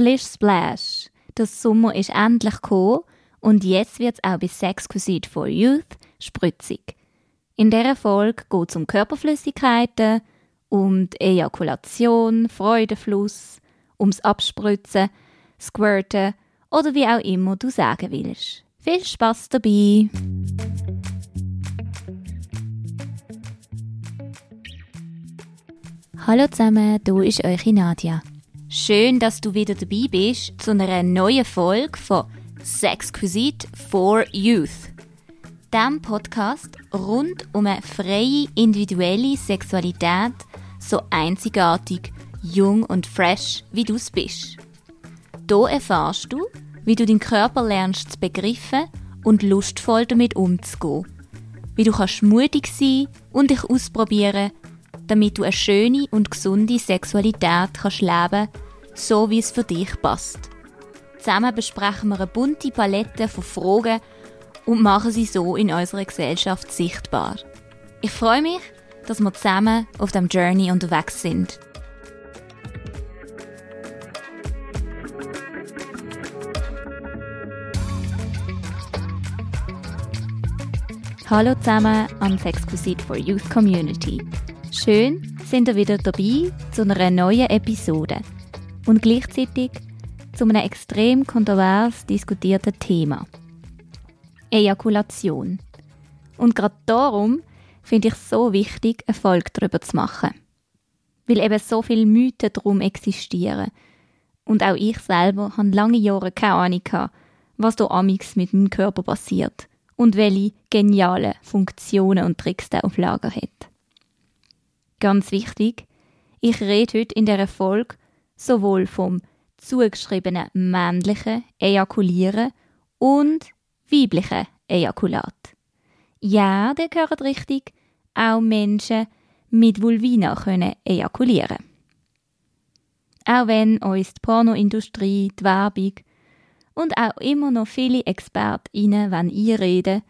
Splish Splash. Der Sommer ist endlich gekommen und jetzt wird es auch bei Sexquisite for Youth spritzig. In dieser Folge geht es um Körperflüssigkeiten, um die Ejakulation, Freudenfluss, ums Abspritzen, Squirten oder wie auch immer du sagen willst. Viel Spaß dabei! Hallo zusammen, du ist eure Nadia. Schön, dass du wieder dabei bist zu einer neuen Folge von Sexquisite for Youth. Dem Podcast rund um eine freie individuelle Sexualität, so einzigartig, jung und fresh, wie du es bist. Hier erfahrst du, wie du deinen Körper lernst zu begreifen und lustvoll damit umzugehen. Wie du kannst mutig sein und dich ausprobieren, damit du eine schöne und gesunde Sexualität kannst leben, so wie es für dich passt. Zusammen besprechen wir eine bunte Palette von Fragen und machen sie so in unserer Gesellschaft sichtbar. Ich freue mich, dass wir zusammen auf dem Journey unterwegs sind. Hallo zusammen an Sexquisite for Youth Community. Schön, sind ihr wieder dabei zu einer neuen Episode und gleichzeitig zu einem extrem kontrovers diskutierten Thema. Ejakulation. Und gerade darum finde ich es so wichtig, Erfolg darüber zu machen. Weil eben so viele Mythen darum existieren. Und auch ich selber habe lange Jahre keine Ahnung gehabt, was da amix mit meinem Körper passiert und welche genialen Funktionen und Tricks der auf Lager hat. Ganz wichtig, ich rede heute in der Folge sowohl vom zugeschriebenen männlichen Ejakulieren und weiblichen Ejakulat. Ja, der gehört richtig, auch Menschen mit Vulvina können ejakulieren. Auch wenn uns die Pornoindustrie, die Werbung und auch immer noch viele ExpertInnen einreden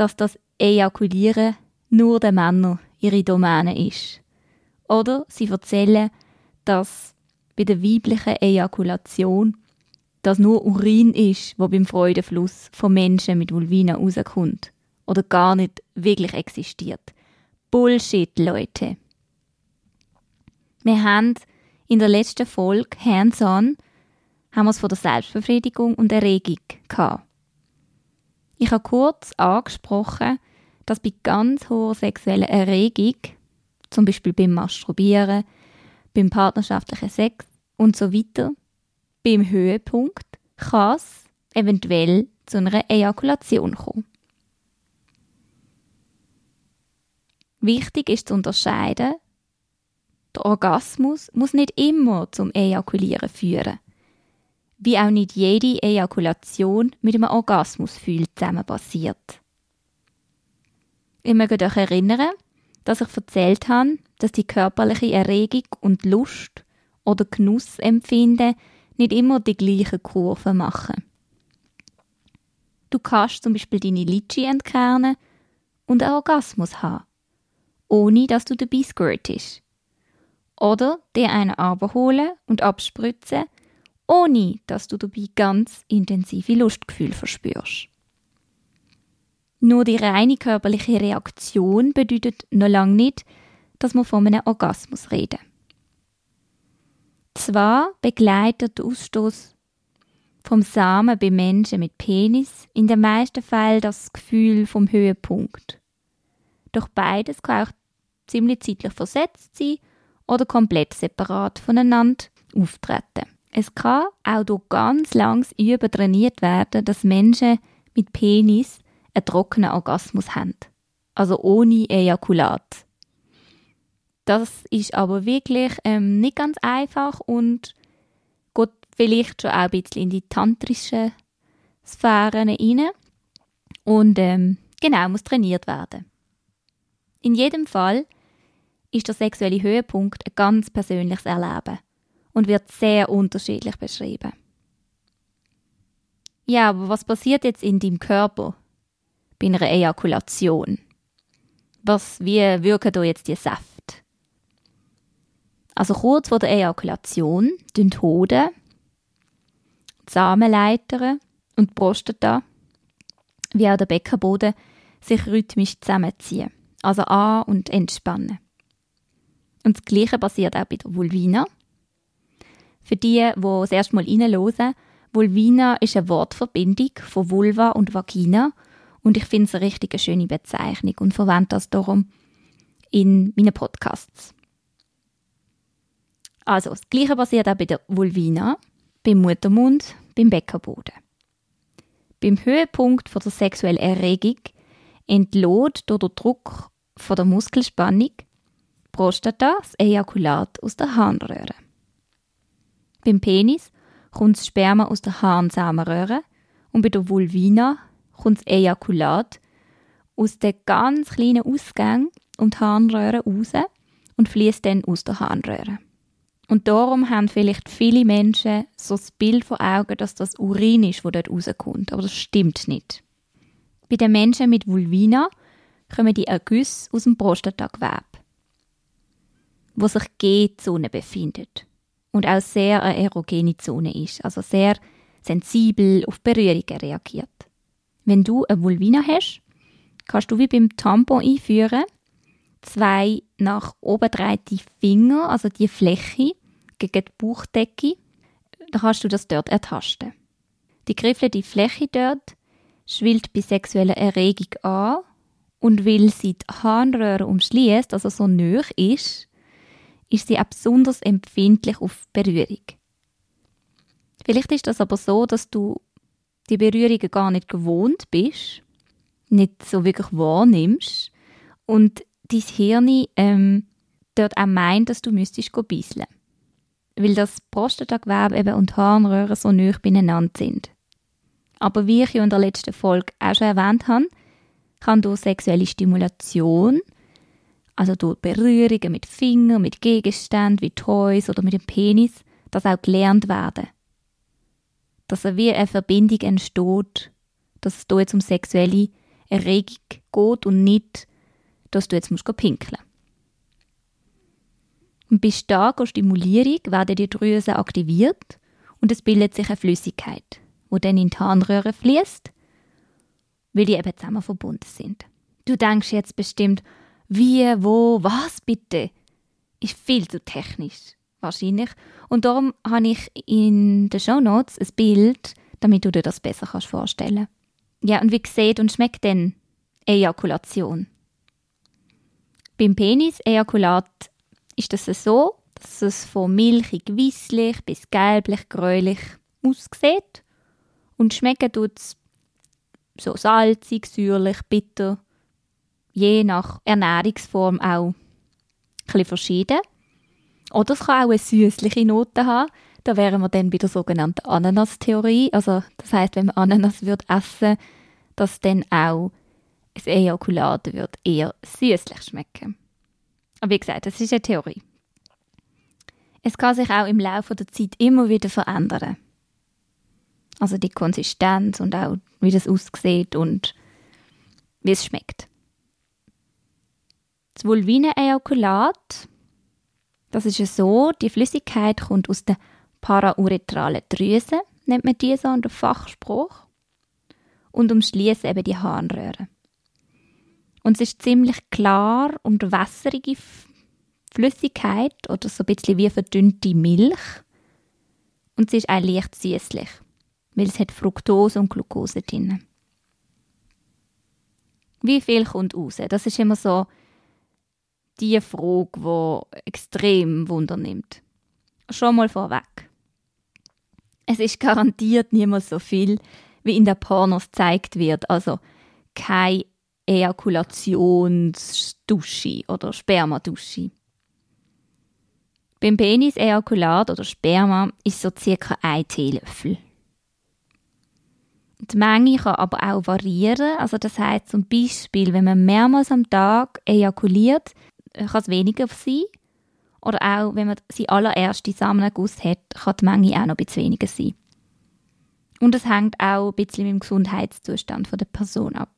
dass das Ejakulieren nur der Männer ihre Domäne ist. Oder sie erzählen, dass bei der weiblichen Ejakulation das nur Urin ist, wo beim Freudenfluss von Menschen mit Vulvina rauskommt. Oder gar nicht wirklich existiert. Bullshit, Leute. Wir haben in der letzten Folge hands-on haben wir es von der Selbstbefriedigung und Erregung gehabt. Ich habe kurz angesprochen, dass bei ganz hoher sexueller Erregung, zum Beispiel beim Masturbieren, beim partnerschaftlichen Sex und so weiter, beim Höhepunkt kann es eventuell zu einer Ejakulation kommen. Wichtig ist zu unterscheiden, der Orgasmus muss nicht immer zum Ejakulieren führen wie auch nicht jede Ejakulation mit einem Orgasmusgefühl zusammen passiert. Ich möchte euch erinnern, dass ich erzählt habe, dass die körperliche Erregung und Lust oder Genussempfinden nicht immer die gleichen Kurven machen. Du kannst zum Beispiel deine Litschi entkernen und einen Orgasmus haben, ohne dass du dabei squirtest. Oder dir einen abholen und abspritzen ohne dass du dabei ganz intensive Lustgefühle verspürst. Nur die reine körperliche Reaktion bedeutet noch lange nicht, dass wir von einem Orgasmus reden. Zwar begleitet der Ausstoß vom Samen bei Menschen mit Penis in den meisten Fällen das Gefühl vom Höhepunkt. Doch beides kann auch ziemlich zeitlich versetzt sein oder komplett separat voneinander auftreten. Es kann auch durch ganz langes Üben trainiert werden, dass Menschen mit Penis einen trockenen Orgasmus haben. Also ohne Ejakulat. Das ist aber wirklich ähm, nicht ganz einfach und geht vielleicht schon auch ein bisschen in die tantrischen Sphären rein. Und ähm, genau, muss trainiert werden. In jedem Fall ist der sexuelle Höhepunkt ein ganz persönliches Erleben und wird sehr unterschiedlich beschrieben. Ja, aber was passiert jetzt in deinem Körper bei einer Ejakulation? Was, wie wirken da jetzt die Säfte? Also kurz vor der Ejakulation tun die Hoden, die Samenleiter und die Prostata, wie auch der Beckenboden, sich rhythmisch zusammenziehen, also an- und entspannen. Und das Gleiche passiert auch bei der Vulvina. Für die, die das erste Mal reinhören, Vulvina ist eine Wortverbindung von Vulva und Vagina und ich finde es eine richtig schöne Bezeichnung und verwende das darum in meinen Podcasts. Also, das Gleiche passiert auch bei der Vulvina, beim Muttermund, beim Beckenboden. Beim Höhepunkt der sexuellen Erregung entlohnt durch den Druck von der Muskelspannung Prostata das Ejakulat aus der Harnröhre. Beim Penis kommt das Sperma aus der Harnsamenröhre und bei der Vulvina kommt das Ejakulat aus den ganz kleinen Ausgängen und Harnröhre raus und fließt dann aus der Harnröhre. Und darum haben vielleicht viele Menschen so das Bild vor Augen, dass das Urin ist, wo dort rauskommt. Aber das stimmt nicht. Bei den Menschen mit Vulvina kommen die Ergüsse aus dem Prostatagewebe, wo sich G-Zone befindet und auch sehr eine erogene Zone ist, also sehr sensibel auf Berührungen reagiert. Wenn du eine Vulvina hast, kannst du wie beim Tampon einführen, zwei nach oben dreite Finger, also die Fläche, gegen die Bauchdecke, dann kannst du das dort ertasten. Die griffelte Fläche dort schwillt bei sexueller Erregung an und weil sie die Harnröhre umschließt, also so nöch ist, ist sie auch besonders empfindlich auf Berührung. Vielleicht ist das aber so, dass du die Berührungen gar nicht gewohnt bist, nicht so wirklich wahrnimmst und dein Hirn ähm, dort auch meint, dass du müsstest bisseln weil das Prostatagewebe und Harnröhre so nah beieinander sind. Aber wie ich ja in der letzten Folge auch schon erwähnt habe, kann durch sexuelle Stimulation, also durch Berührungen mit Fingern, mit Gegenständen wie Toys oder mit dem Penis, das auch gelernt werden. Dass wie eine Verbindung entsteht, dass es hier jetzt um sexuelle Erregung geht und nicht, dass du jetzt musst pinkeln. Und bei starker Stimulierung werden die Drüsen aktiviert und es bildet sich eine Flüssigkeit, wo dann in die Harnröhre fließt, weil die eben zusammen verbunden sind. Du denkst jetzt bestimmt, wie, wo, was bitte? Ist viel zu technisch, wahrscheinlich. Und darum habe ich in den Show Notes ein Bild, damit du dir das besser kannst vorstellen. Ja, und wie sieht und schmeckt denn Ejakulation? Beim Penis Ejakulat ist das so, dass es von milchig weisslich bis gelblich gräulich aussieht und schmecken tut es so salzig, säuerlich, bitter, je nach Ernährungsform auch ein verschieden. Oder es kann auch eine süßliche Note haben. Da wären wir dann bei der sogenannten Ananas-Theorie. Also das heißt, wenn man Ananas würde essen, dass dann auch das Ejakulat wird eher süßlich schmecken. Aber wie gesagt, das ist eine Theorie. Es kann sich auch im Laufe der Zeit immer wieder verändern. Also die Konsistenz und auch wie das aussieht und wie es schmeckt. Das Vulvine-Ejakulat, das ist ja so, die Flüssigkeit kommt aus der parauretralen Drüse, nennt man die so in der Fachspruch, und umschließt eben die Harnröhre. Und es ist ziemlich klar und wässerige Flüssigkeit oder so ein bisschen wie verdünnte Milch. Und sie ist auch leicht süßlich, weil es hat Fructose und Glucose drin. Wie viel kommt raus? Das ist immer so die Frage, die extrem Wunder nimmt. Schon mal vorweg. Es ist garantiert niemals so viel, wie in den Pornos gezeigt wird. Also kein Ejakulationsdusche oder Spermadusche. Beim Penis-Ejakulat oder Sperma ist so circa ein Teelöffel. Die Menge kann aber auch variieren. Also das heißt zum Beispiel, wenn man mehrmals am Tag ejakuliert, kann es weniger sein. Oder auch, wenn man seinen allerersten Samenerguss hat, kann die Menge auch noch ein bisschen weniger sein. Und es hängt auch ein bisschen mit dem Gesundheitszustand der Person ab.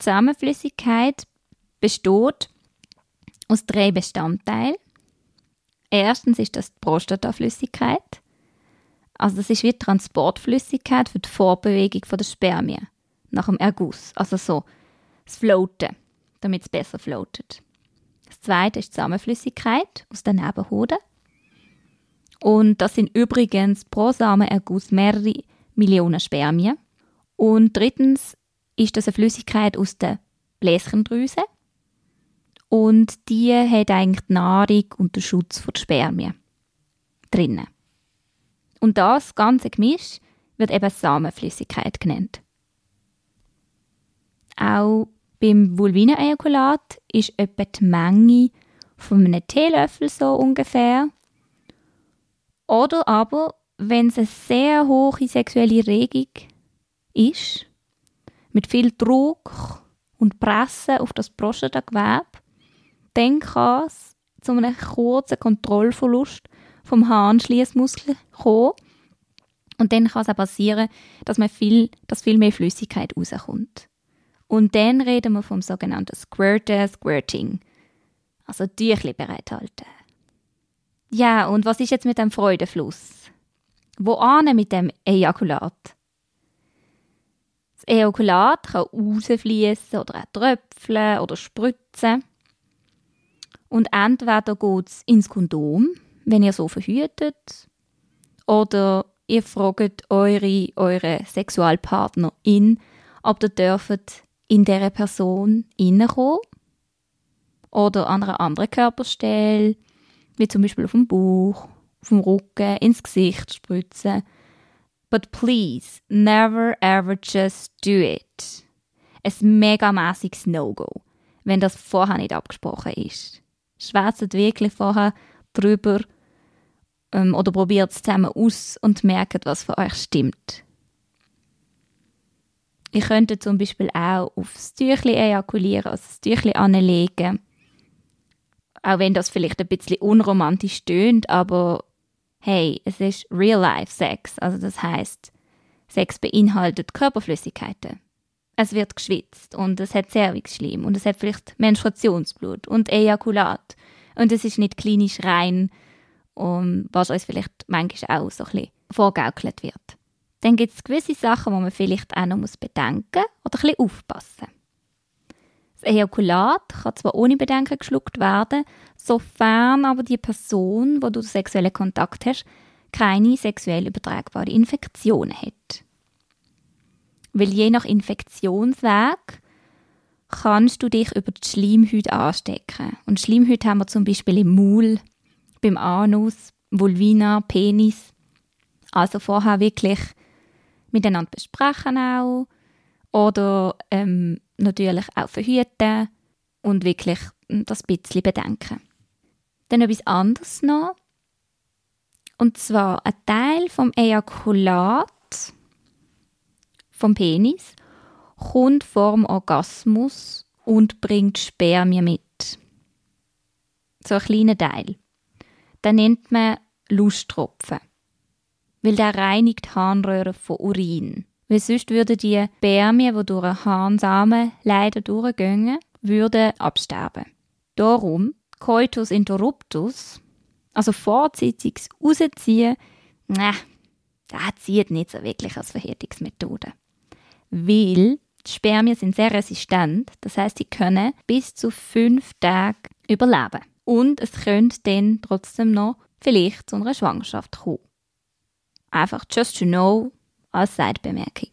Samenflüssigkeit besteht aus drei Bestandteilen. Erstens ist das die Prostataflüssigkeit. Also das ist wie Transportflüssigkeit für die Vorbewegung der Spermien nach dem Erguss. Also so das Floaten, damit es besser floatet. Das zweite ist die Samenflüssigkeit aus den Nebenhoden. Und das sind übrigens pro Samenerguss mehrere Millionen Spermien. Und drittens ist das eine Flüssigkeit aus der Bläschendrüse. Und die hat eigentlich die Nahrung und den Schutz der Spermien drinnen. Und das ganze Gemisch wird eben Samenflüssigkeit genannt. Auch beim Vulvinenejakulat ist etwa die Menge von einem Teelöffel so ungefähr. Oder aber, wenn es eine sehr hohe sexuelle Regung ist, mit viel Druck und Presse auf das Prostatagewebe, dann kann es zu einem kurzen Kontrollverlust vom Harnschließmuskel kommen. Und dann kann es auch passieren, dass, man viel, dass viel mehr Flüssigkeit rauskommt. Und dann reden wir vom sogenannten Squirter Squirting. Also Tüchli bereithalten. Ja, und was ist jetzt mit dem Freudenfluss? Wo ane mit dem Ejakulat? Das Ejakulat kann rausfließen oder auch tröpfeln oder spritzen. Und entweder geht es ins Kondom, wenn ihr so verhütet, oder ihr fragt eure, eure Sexualpartnerin, ob ihr dürft in dieser Person reinkommen oder an einer anderen Körperstelle, wie zum Beispiel auf dem Bauch, auf dem Rücken, ins Gesicht spritzen. But please, never ever just do it. Ein megamäßiges No-Go, wenn das vorher nicht abgesprochen ist. Schwätzt wirklich vorher drüber ähm, oder probiert es zusammen aus und merkt, was für euch stimmt. Ich könnte zum Beispiel auch aufs Tüchli ejakulieren, also das Tüchli anlegen. Auch wenn das vielleicht ein bisschen unromantisch tönt, aber hey, es ist Real-Life-Sex. Also das heißt, Sex beinhaltet Körperflüssigkeiten. Es wird geschwitzt und es hat Cervixschleim und es hat vielleicht Menstruationsblut und Ejakulat. Und es ist nicht klinisch rein, um, was uns vielleicht manchmal auch so ein bisschen vorgaukelt wird. Dann gibt es gewisse Sachen, die man vielleicht auch noch bedenken muss oder ein bisschen aufpassen. Das Ejakulat kann zwar ohne Bedenken geschluckt werden, sofern aber die Person, wo du sexuellen Kontakt hast, keine sexuell übertragbare Infektionen hat. Weil je nach Infektionsweg kannst du dich über die Schleimhäute anstecken. Und Schleimhäute haben wir zum Beispiel im Maul, beim Anus, Vulvina, Penis. Also vorher wirklich miteinander besprechen auch oder ähm, natürlich auch verhüten und wirklich das bisschen bedenken. Dann etwas anderes noch. Und zwar ein Teil vom Ejakulat vom Penis kommt vor dem Orgasmus und bringt Spermien mit. So ein kleiner Teil. Den nennt man Lusttropfen weil der reinigt die Harnröhre von Urin. Weil sonst würden die Spermien, die durch einen Harnsamen leider durchgehen, würden absterben. Darum Coitus interruptus, also vorzeitiges Rausziehen, ne, das zieht nicht so wirklich als Verhärtungsmethode. Weil die Spermien sind sehr resistent, das heißt, sie können bis zu fünf Tage überleben. Und es könnte dann trotzdem noch vielleicht zu einer Schwangerschaft kommen. Einfach just to know als Seitbemerkung.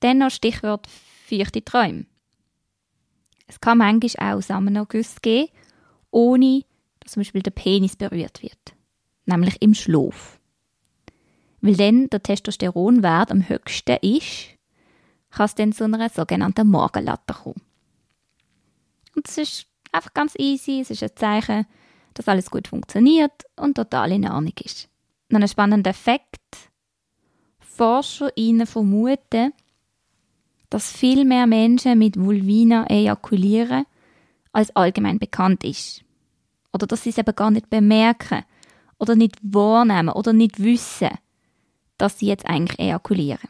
Dann noch Stichwort feuchte Träume. Es kann manchmal auch Samenergüsse geben, ohne dass zum Beispiel der Penis berührt wird. Nämlich im Schlaf. Weil dann der Testosteronwert am höchsten ist, kann es dann zu einer sogenannten Morgenlatte kommen. Und es ist einfach ganz easy, es ist ein Zeichen, dass alles gut funktioniert und total in Ordnung ist. Noch ein spannender Effekt. ForscherInnen vermuten, dass viel mehr Menschen mit Vulvina ejakulieren, als allgemein bekannt ist. Oder dass sie es eben gar nicht bemerken oder nicht wahrnehmen oder nicht wissen, dass sie jetzt eigentlich ejakulieren.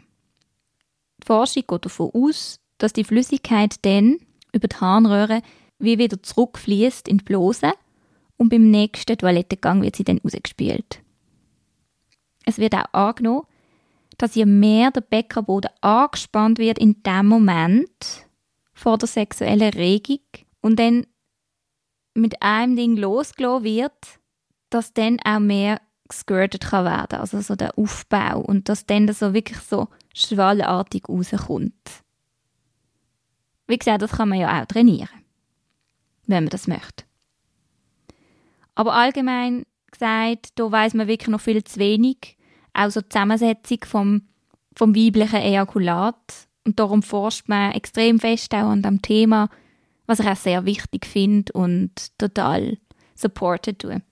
Die Forschung geht davon aus, dass die Flüssigkeit dann über die Harnröhre wie wieder zurückfließt in die Blase und beim nächsten Toilettengang wird sie dann rausgespült. Es wird auch angenommen, dass je mehr der Beckenboden angespannt wird in dem Moment vor der sexuellen Regung und dann mit einem Ding losgelassen wird, dass dann auch mehr gesquirtet kann werden, also so der Aufbau und dass dann das so wirklich so schwallartig rauskommt. Wie gesagt, das kann man ja auch trainieren, wenn man das möchte. Aber allgemein gesagt, da weiß man wirklich noch viel zu wenig, auch so die Zusammensetzung vom, vom weiblichen Ejakulat und darum forscht man extrem fest auch an dem Thema, was ich auch sehr wichtig finde und total supported tue.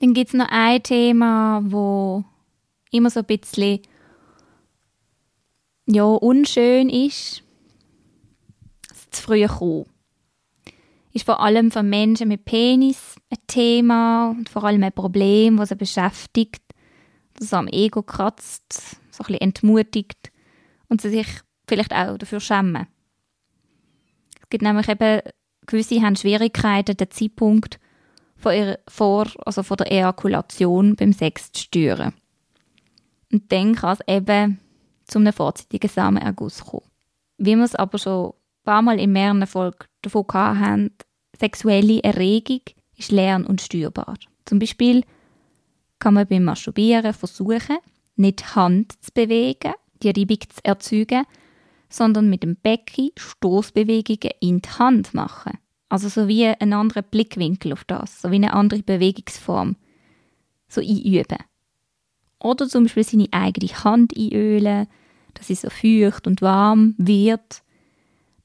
Dann gibt es noch ein Thema, wo immer so ein bisschen ja, unschön ist. Das zu früh kommen. Ist vor allem für Menschen mit Penis ein Thema und vor allem ein Problem, das sie beschäftigt, das am Ego kratzt, so ein bisschen entmutigt und sie sich vielleicht auch dafür schämen. Es gibt nämlich eben, gewisse haben Schwierigkeiten, den Zeitpunkt von, ihrer, vor, also von der Ejakulation beim Sex zu steuern. Und dann kann es eben zu einem vorzeitigen Samenerguss kommen. Wie wir es aber schon paar Mal in mehreren Folgen davon haben, sexuelle Erregung ist lern- und steuerbar. Zum Beispiel kann man beim Masturbieren versuchen, nicht die Hand zu bewegen, die Reibung zu erzeugen, sondern mit dem Becken Stoßbewegungen in die Hand machen. Also so wie ein anderer Blickwinkel auf das, so wie eine andere Bewegungsform. So einüben. Oder zum Beispiel seine eigene Hand einölen, dass sie so feucht und warm wird,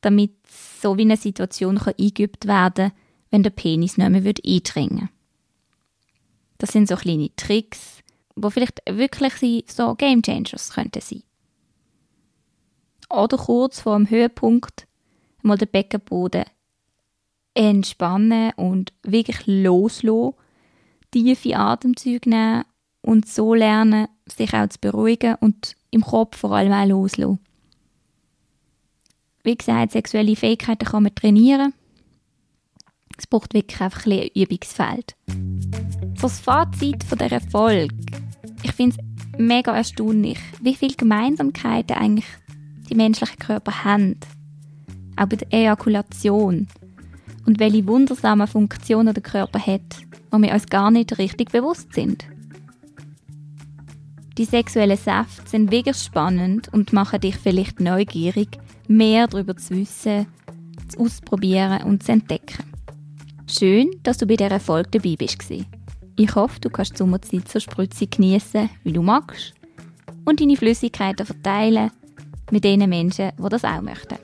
damit so wie eine Situation kann eingeübt werden wenn der Penis nicht mehr eindringen Das sind so kleine Tricks, wo vielleicht wirklich so Game Changers könnten sein. Oder kurz vor dem Höhepunkt mal den Beckenboden entspannen und wirklich loslassen, tiefe Atemzüge nehmen und so lernen, sich auch zu beruhigen und im Kopf vor allem auch loslassen. Wie gesagt, sexuelle Fähigkeiten kann man trainieren. Es braucht wirklich einfach ein, Übungsfeld. So das Fazit von dieser Folge. Ich finde es mega erstaunlich, wie viele Gemeinsamkeiten eigentlich die menschlichen Körper haben. Auch bei der Ejakulation und welche wundersamen Funktionen der Körper hat, wo wir uns gar nicht richtig bewusst sind. Die sexuellen Säfte sind wirklich spannend und machen dich vielleicht neugierig, mehr darüber zu wissen, zu ausprobieren und zu entdecken. Schön, dass du bei dieser Folge dabei bist. Ich hoffe, du kannst die Sommerzeit so spritzig genießen, wie du magst und deine Flüssigkeiten verteilen mit den Menschen, die das auch möchten.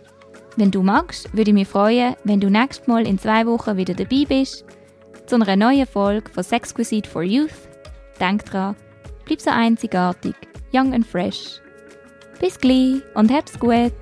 Wenn du magst, würde ich mich freuen, wenn du nächstes Mal in zwei Wochen wieder dabei bist zu einer neuen Folge von Sexquisite for Youth. Denk dran, bleib so einzigartig, young and fresh. Bis gleich und hab's gut!